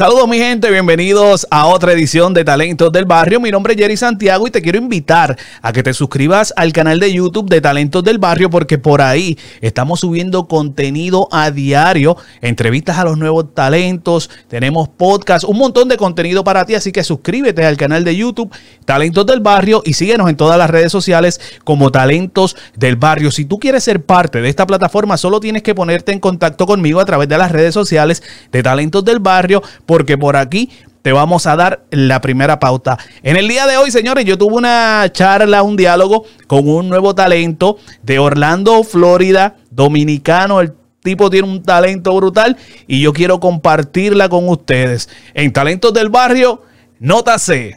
Saludos mi gente, bienvenidos a otra edición de Talentos del Barrio. Mi nombre es Jerry Santiago y te quiero invitar a que te suscribas al canal de YouTube de Talentos del Barrio porque por ahí estamos subiendo contenido a diario, entrevistas a los nuevos talentos, tenemos podcast, un montón de contenido para ti, así que suscríbete al canal de YouTube Talentos del Barrio y síguenos en todas las redes sociales como Talentos del Barrio. Si tú quieres ser parte de esta plataforma, solo tienes que ponerte en contacto conmigo a través de las redes sociales de Talentos del Barrio porque por aquí te vamos a dar la primera pauta. En el día de hoy, señores, yo tuve una charla, un diálogo con un nuevo talento de Orlando, Florida, dominicano. El tipo tiene un talento brutal y yo quiero compartirla con ustedes. En Talentos del Barrio, nota C.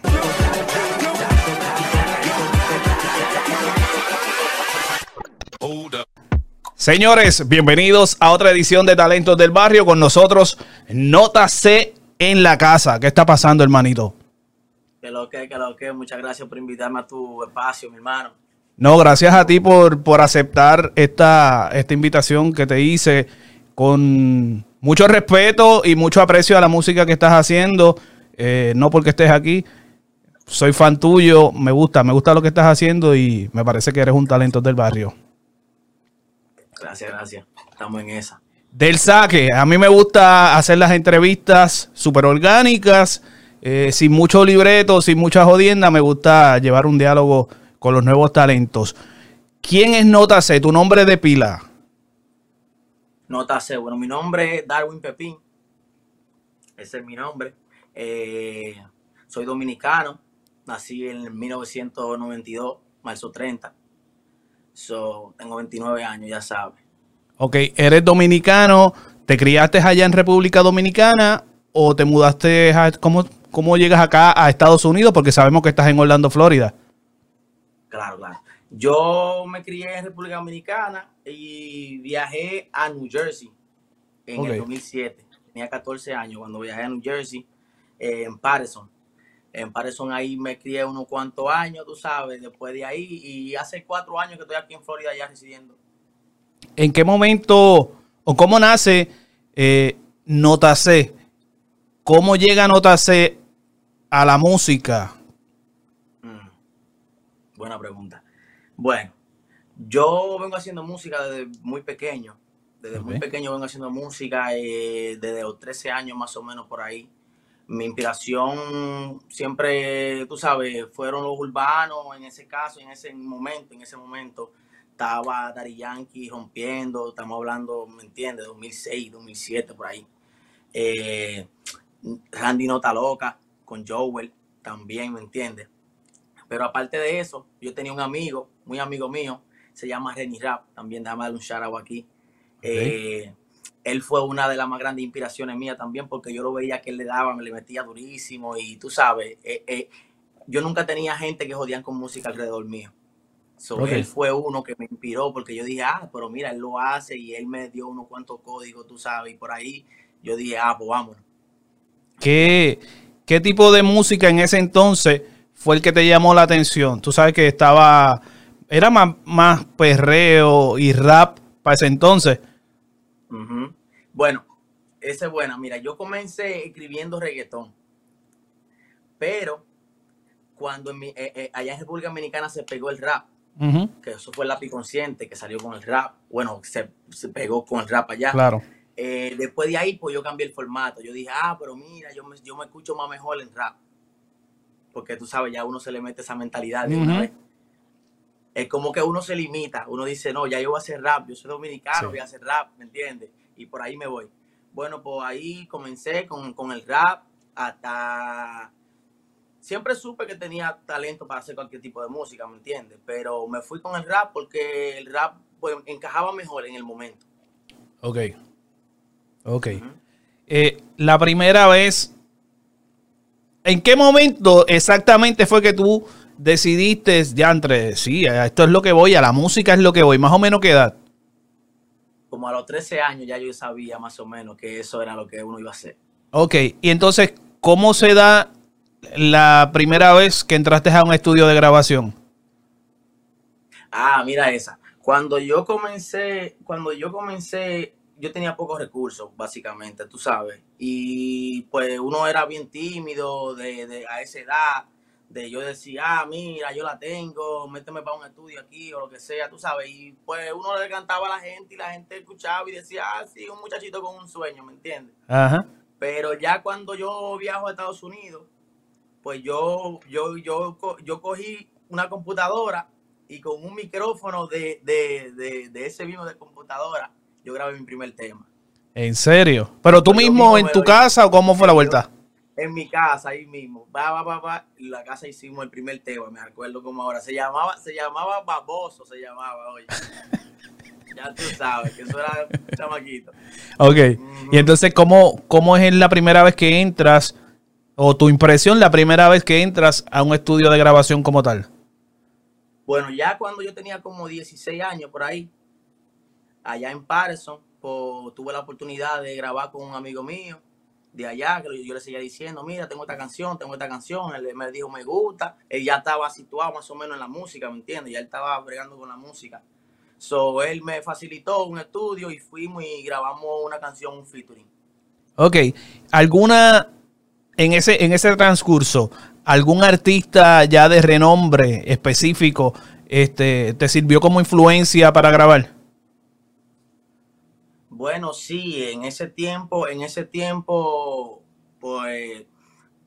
Señores, bienvenidos a otra edición de Talentos del Barrio. Con nosotros, Nota C en la casa. ¿Qué está pasando, hermanito? Que lo que, que lo que. Muchas gracias por invitarme a tu espacio, mi hermano. No, gracias a ti por, por aceptar esta, esta invitación que te hice con mucho respeto y mucho aprecio a la música que estás haciendo. Eh, no porque estés aquí. Soy fan tuyo, me gusta, me gusta lo que estás haciendo y me parece que eres un talento del barrio. Gracias, gracias. Estamos en esa. Del saque, a mí me gusta hacer las entrevistas súper orgánicas, eh, sin mucho libreto, sin mucha jodienda. Me gusta llevar un diálogo con los nuevos talentos. ¿Quién es Nota C? ¿Tu nombre de pila? Nota C. Bueno, mi nombre es Darwin Pepín. Ese es mi nombre. Eh, soy dominicano. Nací en 1992, marzo 30. So, tengo 29 años, ya sabes. Ok, eres dominicano, ¿te criaste allá en República Dominicana o te mudaste a, ¿cómo, cómo llegas acá a Estados Unidos? Porque sabemos que estás en Orlando, Florida. Claro, claro. Yo me crié en República Dominicana y viajé a New Jersey en Ok. el 2007. Tenía 14 años cuando viajé a New Jersey, eh, en Patterson. En Patterson ahí me crié unos cuantos años, tú sabes, después de ahí. Y hace cuatro años que estoy aquí en Florida ya residiendo. ¿En qué momento o cómo nace eh, Nota C? ¿Cómo llega Nota C a la música? Mm, Buena pregunta. Bueno, yo vengo haciendo música desde muy pequeño. Desde muy pequeño vengo haciendo música, eh, desde los 13 años más o menos por ahí. Mi inspiración siempre, tú sabes, fueron los urbanos en ese caso, en ese momento, en ese momento. Estaba Daddy Yankee rompiendo, estamos hablando, ¿me entiendes? 2006, 2007, por ahí. Eh, Randy Nota Loca con Joel, también, ¿me entiendes? Pero aparte de eso, yo tenía un amigo, muy amigo mío, se llama Renny Rap, también déjame darle un shout out aquí. Eh, él fue una de las más grandes inspiraciones mías también, porque yo lo veía que él le daba, me le metía durísimo y tú sabes, eh, eh, yo nunca tenía gente que jodían con música alrededor mío. So. Él fue uno que me inspiró porque yo dije, ah, pero mira, él lo hace y él me dio unos cuantos códigos, tú sabes, y por ahí yo dije, ah, pues vámonos. ¿Qué, ¿Qué tipo de música en ese entonces fue el que te llamó la atención? Tú sabes que estaba, era más, más perreo y rap para ese entonces. Ujú. Bueno, esa es buena. Mira, yo comencé escribiendo reggaetón, pero cuando en mi- eh, eh, allá en República Dominicana se pegó el rap, Que eso fue el lápiz consciente que salió con el rap, bueno, se, se pegó con el rap allá. Claro. Eh, después de ahí, pues yo cambié el formato. Yo dije, ah, pero mira, yo me, yo me escucho más mejor en rap. Porque tú sabes, ya uno se le mete esa mentalidad de una vez. Es como que uno se limita. Uno dice, no, ya yo voy a hacer rap. Yo soy dominicano, Sí. voy a hacer rap, ¿me entiendes? Y por ahí me voy. Bueno, pues ahí comencé con, con el rap hasta... Siempre supe que tenía talento para hacer cualquier tipo de música, ¿me entiendes? Pero me fui con el rap porque el rap pues, encajaba mejor en el momento. Ok. Ok. Eh, la primera vez, ¿en qué momento exactamente fue que tú decidiste, ya entre, sí, esto es lo que voy, a la música es lo que voy, más o menos qué edad? como a los 13 años ya yo sabía más o menos que eso era lo que uno iba a hacer. Ok, y entonces, ¿cómo se da la primera vez que entraste a un estudio de grabación? Ah, mira esa. Cuando yo comencé, cuando yo comencé, yo tenía pocos recursos, básicamente, tú sabes. Y pues uno era bien tímido de, de, a esa edad, de yo decir, ah, mira, yo la tengo, méteme para un estudio aquí o lo que sea, tú sabes, y pues uno le cantaba a la gente y la gente escuchaba y decía, ah, sí, un muchachito con un sueño, ¿me entiendes? Ajá. Pero ya cuando yo viajo a Estados Unidos, pues yo, yo, yo, yo cogí una computadora y con un micrófono de, de, de, de ese mismo de computadora, yo grabé mi primer tema. ¿En serio? ¿Pero tú mismo en tu casa o cómo fue la vuelta? En mi casa, ahí mismo. Va, va, va, va. Y la casa hicimos el primer tema, me acuerdo como ahora. Se llamaba, se llamaba Baboso, se llamaba, oye. ya tú sabes, que eso era un chamaquito. Ok. Y entonces, ¿cómo, ¿cómo es la primera vez que entras, o tu impresión la primera vez que entras a un estudio de grabación como tal? Bueno, ya cuando yo tenía como 16 años por ahí, allá en Patterson, pues, tuve la oportunidad de grabar con un amigo mío de allá, que yo le seguía diciendo, mira, tengo esta canción, tengo esta canción, él me dijo, me gusta, él ya estaba situado más o menos en la música, ¿me entiendes? Ya él estaba bregando con la música. So, él me facilitó un estudio y fuimos y grabamos una canción, un featuring. Ok, ¿alguna, en ese, en ese transcurso, algún artista ya de renombre específico este, te sirvió como influencia para grabar? Bueno, sí, en ese tiempo, en ese tiempo, pues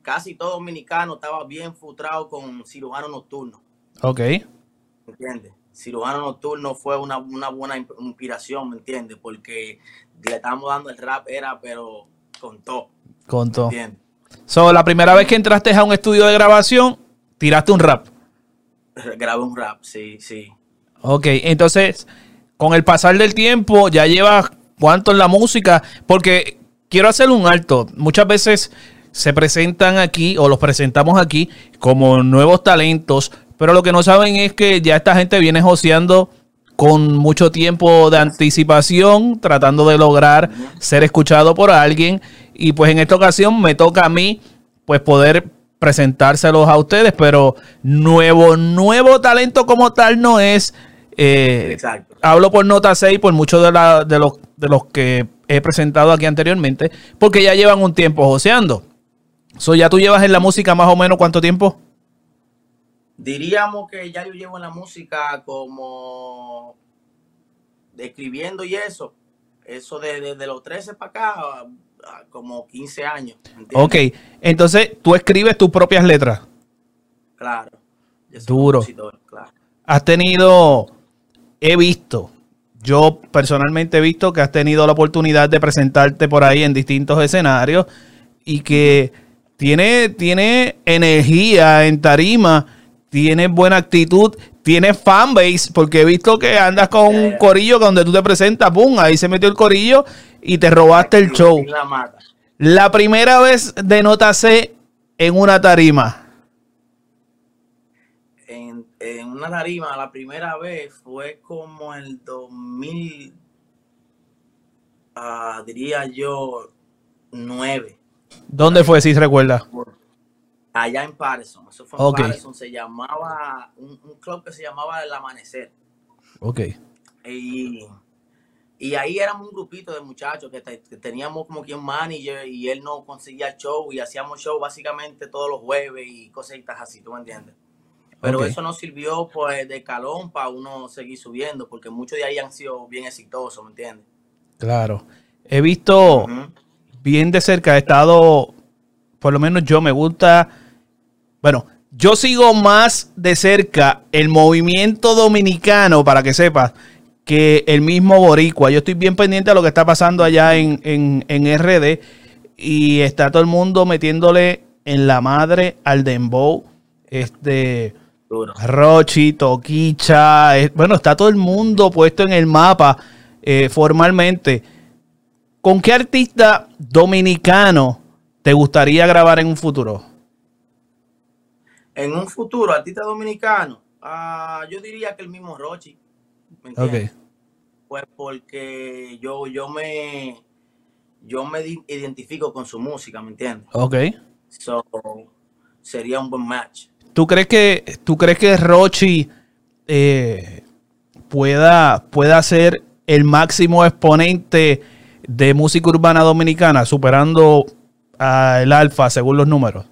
casi todo dominicano estaba bien frustrado con cirujano nocturno. Ok. ¿Entiendes? Cirujano nocturno fue una, buena inspiración, ¿me entiendes? Porque le estábamos dando el rap, era, pero con todo. Con todo. So, la primera vez que entraste a un estudio de grabación, tiraste un rap. Grabé un rap, sí, sí. Ok, entonces, con el pasar del tiempo, ya llevas cuánto en la música, porque quiero hacer un alto. Muchas veces se presentan aquí o los presentamos aquí como nuevos talentos, pero lo que no saben es que ya esta gente viene joseando con mucho tiempo de anticipación, tratando de lograr ser escuchado por alguien. Y pues en esta ocasión me toca a mí, pues poder presentárselos a ustedes, pero nuevo, nuevo talento como tal no es. Eh, Exacto. Hablo por nota 6 por muchos de, de, los, de los que he presentado aquí anteriormente, porque ya llevan un tiempo joseando. So, ¿Ya tú llevas en la música más o menos cuánto tiempo? Diríamos que ya yo llevo en la música como escribiendo y eso, eso desde de, los 13 para acá, como 15 años. Ok, entonces tú escribes tus propias letras. Claro. Duro. Claro. Has tenido he visto, yo personalmente he visto que has tenido la oportunidad de presentarte por ahí en distintos escenarios y que tiene, tiene energía en tarima, tiene buena actitud, tiene fanbase, porque he visto que andas con un corillo donde tú te presentas, ¡pum! Ahí se metió el corillo y te robaste el show. La primera vez de Nota C en una tarima en una tarima la primera vez fue como el 2000, ah, diría yo, 9. ¿Dónde fue, si se recuerda? Allá en Patterson. Eso fue en Patterson. Se llamaba, un, club que se llamaba El Amanecer. Ok. Y, y ahí éramos un grupito de muchachos que, teníamos como quien manager y él no conseguía el show y hacíamos show básicamente todos los jueves y cositas así, ¿tú me entiendes? Pero eso no sirvió pues de calón para uno seguir subiendo, porque muchos de ahí han sido bien exitosos, ¿me entiendes? Claro. He visto bien de cerca, he estado, por lo menos yo me gusta, bueno, yo sigo más de cerca el movimiento dominicano, para que sepas, que el mismo boricua. Yo estoy bien pendiente de lo que está pasando allá en, en, en RD y está todo el mundo metiéndole en la madre al dembow. Este Rochi, Toquicha, bueno, está todo el mundo puesto en el mapa eh, formalmente. ¿Con qué artista dominicano te gustaría grabar en un futuro? En un futuro, artista dominicano, ah, yo diría que el mismo Rochi. ¿me Pues porque yo, yo me yo me identifico con su música, ¿me entiendes? Ok. So, sería un buen match. ¿Tú crees que, tú crees que Rochi eh, pueda, pueda ser el máximo exponente de música urbana dominicana, superando al Alfa según los números?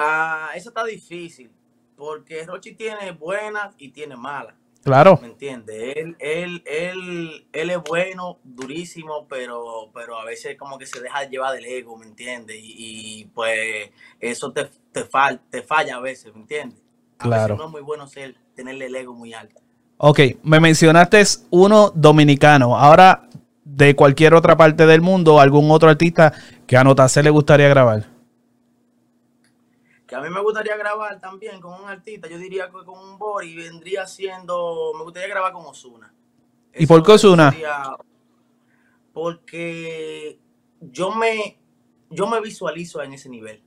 Ah, eso está difícil, porque Rochi tiene buenas y tiene malas. Claro. ¿Me entiendes? Él, él, él, él es bueno, durísimo, pero, pero a veces como que se deja llevar del ego, ¿me entiendes? Y, y, pues eso te, te, fal, te falla a veces, ¿me entiendes? A Claro. veces no es muy bueno ser, tenerle el ego muy alto. Ok, me mencionaste uno dominicano. Ahora, de cualquier otra parte del mundo, algún otro artista que a Nota C le gustaría grabar. Que a mí me gustaría grabar también con un artista, yo diría que con un Bori vendría siendo, me gustaría grabar con Osuna. ¿Y por qué Ozuna? Porque yo me, yo me visualizo en ese nivel.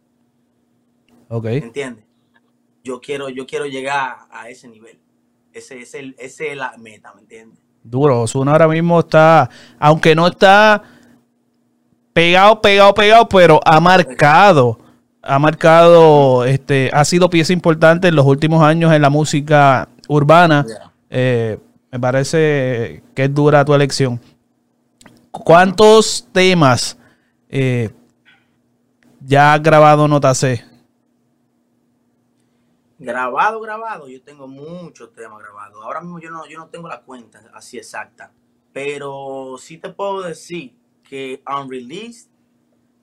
Ok. ¿Me entiendes? Yo quiero, yo quiero llegar a ese nivel. Ese es el, ese es la meta, ¿me entiendes? Duro. Osuna ahora mismo está, aunque no está pegado, pegado, pegado, pero ha marcado, ha marcado, este, ha sido pieza importante en los últimos años en la música urbana. Yeah. Eh, me parece que es dura tu elección. ¿Cuántos temas eh, ya has grabado Nota C? Grabado, grabado, yo tengo muchos temas grabados. Ahora mismo yo no, yo no tengo la cuenta así exacta, pero sí te puedo decir que unreleased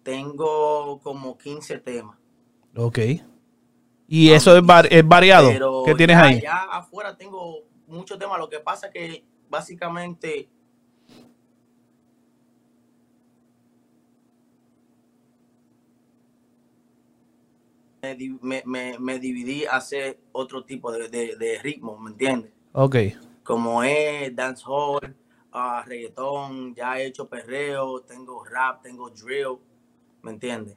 tengo como 15 temas. Ok. Y eso es, var- es variado. Pero ¿Qué tienes ya, ahí? ya afuera tengo muchos temas. Lo que pasa es que básicamente me, me, me- dividí a hacer otro tipo de, de, de ritmo, ¿me entiendes? Ok. Como es dancehall, ah, reggaetón, ya he hecho perreo, tengo rap, tengo drill, ¿me entiendes?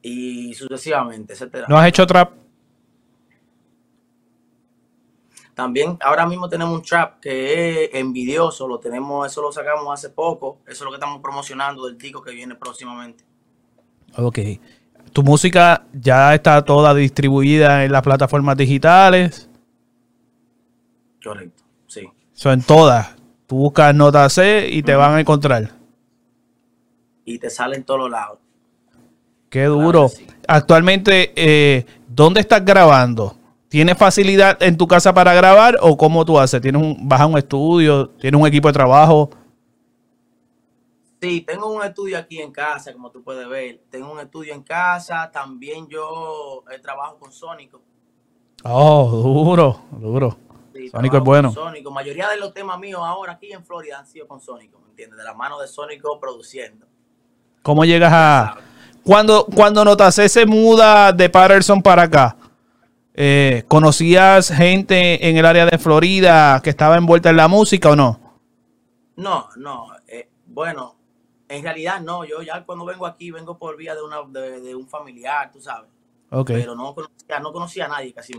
Y sucesivamente, etcétera. ¿No has hecho trap? También ahora mismo tenemos un trap que es envidioso, lo tenemos, eso lo sacamos hace poco, eso es lo que estamos promocionando del tico que viene próximamente. Ok. Tu música ya está toda distribuida en las plataformas digitales. Correcto, sí. Son todas. Tú buscas Nota C y te van a encontrar. Y te sale en todos lados. Qué duro. sí. Actualmente, eh, ¿dónde estás grabando? ¿Tienes facilidad en tu casa para grabar o cómo tú haces? ¿Tienes un, ¿Vas a un estudio? ¿Tienes un equipo de trabajo? Sí, tengo un estudio aquí en casa, como tú puedes ver. Tengo un estudio en casa, también yo eh, trabajo con Sónico. Oh, duro, duro. Sí, Sónico es bueno. Sónico. mayoría de los temas míos ahora aquí en Florida han sido con Sónico, ¿me entiendes? De la mano de Sónico produciendo. ¿Cómo llegas a...? Cuando, cuando Nota C se muda de Patterson para acá, eh, ¿conocías gente en el área de Florida que estaba envuelta en la música o no? No, no. eh, bueno, en realidad no. Yo ya cuando vengo aquí vengo por vía de, una, de, de un familiar, tú sabes. Pero no conocía, no conocía a nadie casi.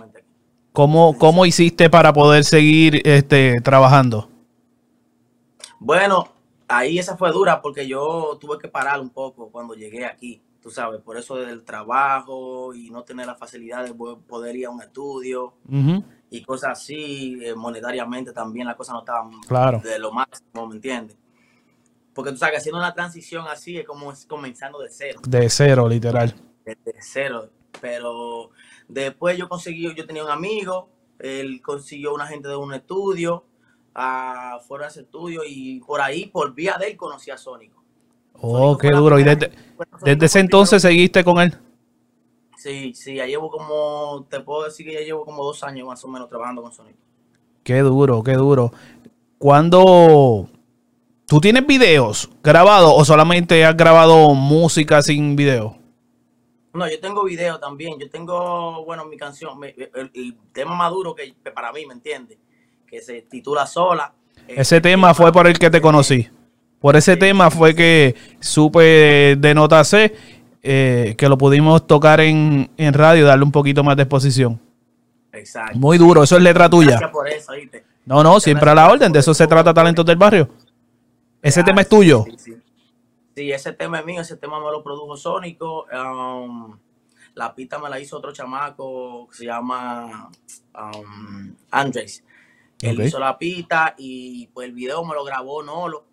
¿Cómo, ¿Cómo hiciste para poder seguir este, trabajando? Bueno, ahí esa fue dura porque yo tuve que parar un poco cuando llegué aquí, tú sabes, por eso del trabajo y no tener la facilidad de po- poder ir a un estudio y cosas así, eh, monetariamente también las cosas no estaban Claro. de lo máximo, ¿me entiendes? Porque tú sabes, haciendo una transición así es como es comenzando de cero. De cero, literal. desde cero. Pero después yo conseguí, yo tenía un amigo, él consiguió una gente de un estudio, ah, fueron a ese estudio y por ahí, por vía de él, conocí a Sónico. Oh, qué duro. ¿Y desde, desde ese entonces seguiste con él? Sí, sí, ya llevo como, te puedo decir que ya llevo como dos años más o menos trabajando con Sónico. Qué duro, qué duro. Cuando tú tienes videos grabados o solamente has grabado música sin video? No, yo tengo video también, yo tengo, bueno, mi canción, mi- el, el tema maduro que para mí, ¿me entiendes? Que se titula Sola. Ese tema fue por el que te conocí. Por ese tema fue que supe de Nota C eh, que lo pudimos tocar en, en radio darle un poquito más de exposición. Exacto. Muy duro, eso es letra tuya. Gracias por eso, ¿viste? No, no, siempre a la orden, de eso se trata Talentos del Barrio. Ese Ah, tema es tuyo. Sí, sí. Sí, ese tema es mío, ese tema me lo produjo Sónico. um, la pista me la hizo otro chamaco que se llama um, Andrés. Él hizo la pista y pues el video me lo grabó Nolo.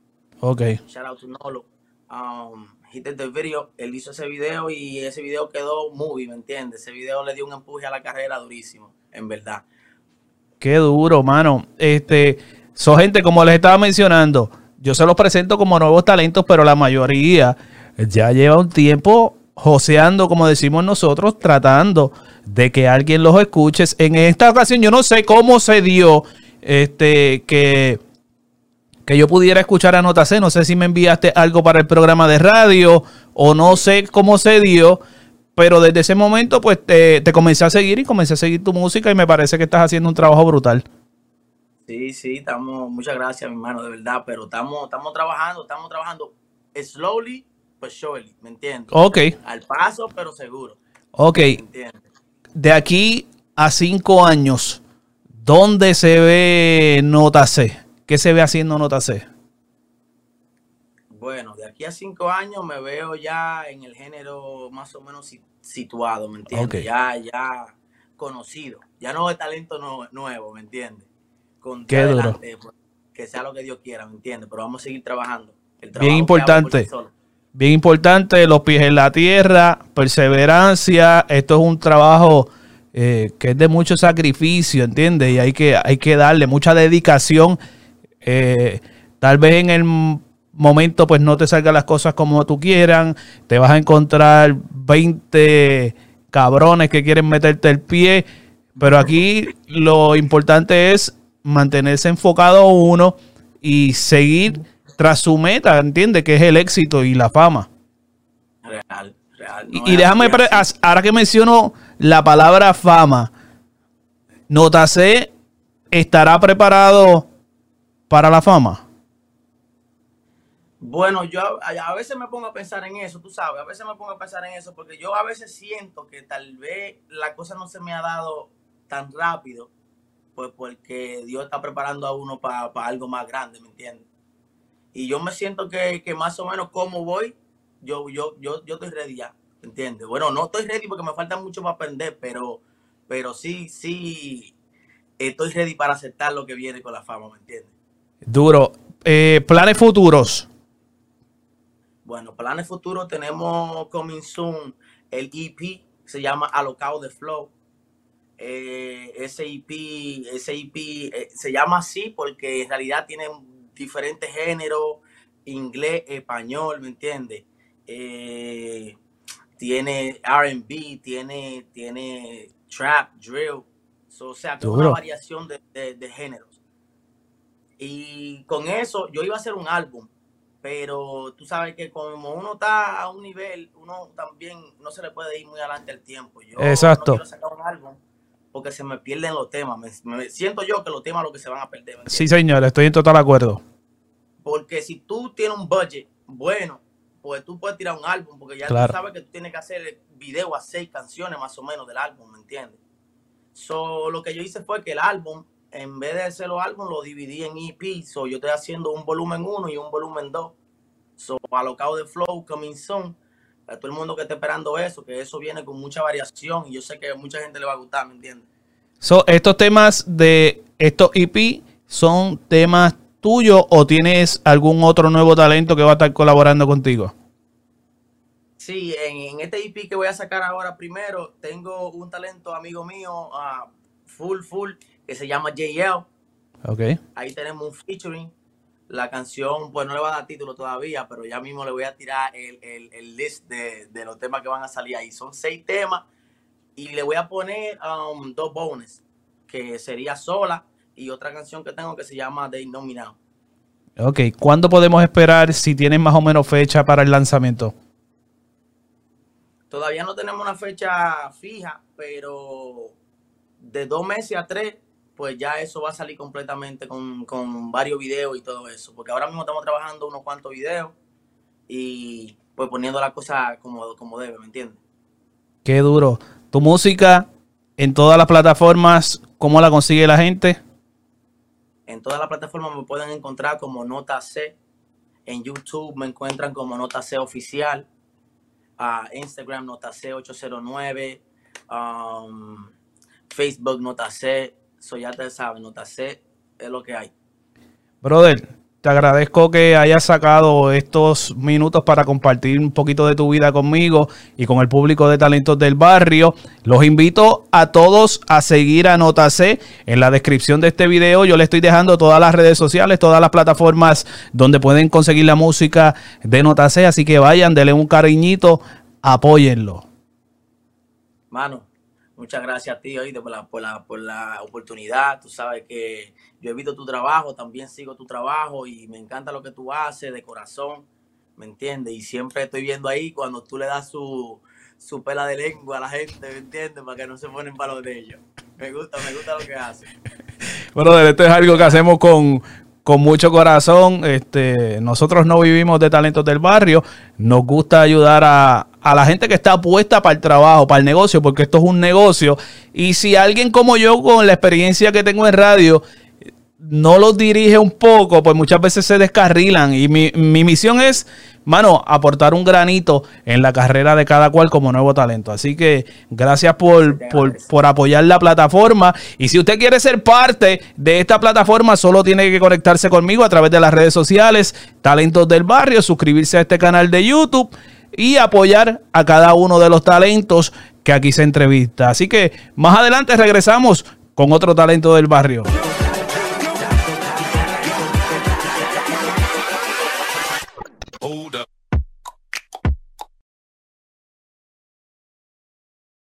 Ok. Shout out to Nolo. Um, he did the video, él hizo ese video y ese video quedó muy, ¿me entiendes? Ese video le dio un empuje a la carrera durísimo, en verdad. Qué duro, mano. Este, son gente, como les estaba mencionando, yo se los presento como nuevos talentos, pero la mayoría ya lleva un tiempo joseando, como decimos nosotros, tratando de que alguien los escuche. En esta ocasión, yo no sé cómo se dio este que, que yo pudiera escuchar a Nota C. No sé si me enviaste algo para el programa de radio o no sé cómo se dio. Pero desde ese momento, pues te, te comencé a seguir y comencé a seguir tu música y me parece que estás haciendo un trabajo brutal. Sí, sí, estamos, muchas gracias, mi hermano, de verdad, pero estamos, estamos trabajando, estamos trabajando slowly, but surely, ¿me entiendes? Ok. Al paso, pero seguro. Ok. De aquí a cinco años, ¿dónde se ve Nota C? ¿Qué se ve haciendo Nota C? Bueno, de aquí a cinco años me veo ya en el género más o menos situado, ¿me entiendes? Ya, ya conocido. Ya no de talento nuevo, ¿me entiendes? Con Qué duro. Pues, que sea lo que Dios quiera, ¿me entiendes? Pero vamos a seguir trabajando. Bien importante. Bien importante, los pies en la tierra, perseverancia. Esto es un trabajo eh, que es de mucho sacrificio, ¿entiendes? Y hay que, hay que darle mucha dedicación. Eh, tal vez en el momento pues no te salgan las cosas como tú quieran, te vas a encontrar 20 cabrones que quieren meterte el pie, pero aquí lo importante es mantenerse enfocado uno y seguir tras su meta, ¿entiendes? Que es el éxito y la fama. Real, real. y, déjame, ahora que menciono la palabra fama, Nota C estará preparado para la fama. Bueno, yo a, veces me pongo a pensar en eso, tú sabes, a veces me pongo a pensar en eso porque yo a veces siento que tal vez la cosa no se me ha dado tan rápido, pues porque Dios está preparando a uno para algo más grande, ¿me entiendes? Y yo me siento que, más o menos como voy, yo, yo, yo, yo estoy ready ya, ¿me entiendes? Bueno, no estoy ready porque me falta mucho para aprender, pero, pero sí, sí, estoy ready para aceptar lo que viene con la fama, ¿me entiendes? Duro. Eh, planes futuros. Bueno, planes futuros tenemos coming soon el EP, se llama Alocado de Flow. Eh, ese EP, ese EP eh, se llama así porque en realidad tiene diferentes géneros, inglés, español, ¿me entiendes? Eh, tiene RB, tiene, tiene trap, drill, o sea, una variación de, de géneros. Y con eso yo iba a hacer un álbum pero tú sabes que como uno está a un nivel, uno también no se le puede ir muy adelante el tiempo. Yo Exacto. no quiero sacar un álbum porque se me pierden los temas. Me, siento yo que los temas los que se van a perder. Sí, señor, estoy en total acuerdo. Porque si tú tienes un budget bueno, pues tú puedes tirar un álbum, porque ya tú sabes que tú tienes que hacer video a seis canciones más o menos del álbum, ¿me entiendes? So, lo que yo hice fue que el álbum en vez de hacer los álbumes, lo dividí en EP. So, yo estoy haciendo un volumen 1 y un volumen 2. So, alocado de flow, coming soon. A todo el mundo que esté esperando eso, que eso viene con mucha variación y yo sé que a mucha gente le va a gustar, ¿me entiendes? So, estos temas de estos EP son temas tuyos o tienes algún otro nuevo talento que va a estar colaborando contigo? Sí, en, este EP que voy a sacar ahora primero, tengo un talento amigo mío, uh, full, full, que se llama JL. Ok. Ahí tenemos un featuring. La canción, pues no le va a dar título todavía, pero ya mismo le voy a tirar el, el, list de, los temas que van a salir ahí. Son seis temas y le voy a poner um, dos bonus, que sería sola y otra canción que tengo que se llama The Nominado. Ok, ¿cuándo podemos esperar si tienen más o menos fecha para el lanzamiento? Todavía no tenemos una fecha fija, pero de dos meses a tres pues ya eso va a salir completamente con, varios videos y todo eso. Porque ahora mismo estamos trabajando unos cuantos videos y pues poniendo la cosa como, como debe, ¿me entiendes? Qué duro. Tu música en todas las plataformas, ¿cómo la consigue la gente? En todas las plataformas me pueden encontrar como Nota C. En YouTube me encuentran como Nota C Oficial. Instagram Nota C809. Um, Facebook Nota C, eso ya te sabes, Nota C es lo que hay. Brother, te agradezco que hayas sacado estos minutos para compartir un poquito de tu vida conmigo y con el público de talentos del barrio. Los invito a todos a seguir a Nota C. En la descripción de este video yo le estoy dejando todas las redes sociales, todas las plataformas donde pueden conseguir la música de Nota C. Así que vayan, denle un cariñito, apóyenlo. Mano, muchas gracias a ti hoy por la, por, la, por la oportunidad. Tú sabes que yo he visto tu trabajo, también sigo tu trabajo y me encanta lo que tú haces de corazón, ¿me entiendes? Y siempre estoy viendo ahí cuando tú le das su, su pela de lengua a la gente, ¿me entiendes? Para que no se ponen palos de ellos. Me gusta, me gusta lo que haces. Bueno, esto es algo que hacemos con, con mucho corazón. Este, nosotros no vivimos de talentos del barrio. Nos gusta ayudar a, a, la gente que está puesta para el trabajo, para el negocio, porque esto es un negocio. Y si alguien como yo, con la experiencia que tengo en radio, no los dirige un poco, pues muchas veces se descarrilan. Y mi, misión es, mano, aportar un granito en la carrera de cada cual como nuevo talento. Así que gracias por, por, apoyar la plataforma. Y si usted quiere ser parte de esta plataforma, solo tiene que conectarse conmigo a través de las redes sociales, Talentos del Barrio, suscribirse a este canal de YouTube y apoyar a cada uno de los talentos que aquí se entrevista. Así que más adelante regresamos con otro talento del barrio. Hold up.